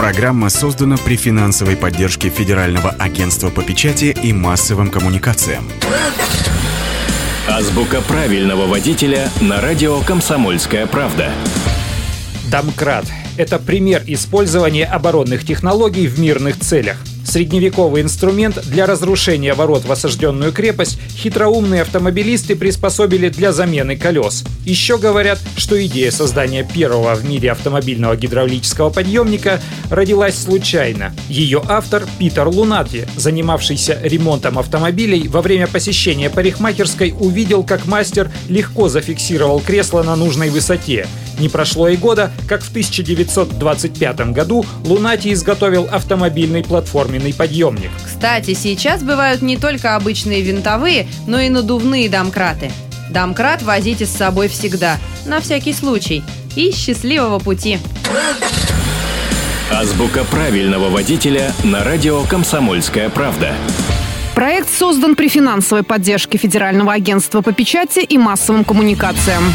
Программа создана при финансовой поддержке Федерального агентства по печати и массовым коммуникациям. Азбука правильного водителя на радио «Комсомольская правда». Домкрат – это пример использования оборонных технологий в мирных целях. Средневековый инструмент для разрушения ворот в осажденную крепость хитроумные автомобилисты приспособили для замены колес. Еще говорят, что идея создания первого в мире автомобильного гидравлического подъемника родилась случайно. Ее автор Питер Лунати, занимавшийся ремонтом автомобилей, во время посещения парикмахерской увидел, как мастер легко зафиксировал кресло на нужной высоте. Не прошло и года, как в 1925 году Лунати изготовил автомобильный платформенный подъемник. Кстати, сейчас бывают не только обычные винтовые, но и надувные домкраты. Домкрат возите с собой всегда, на всякий случай. И счастливого пути! Азбука правильного водителя на радио «Комсомольская правда». Проект создан при финансовой поддержке Федерального агентства по печати и массовым коммуникациям.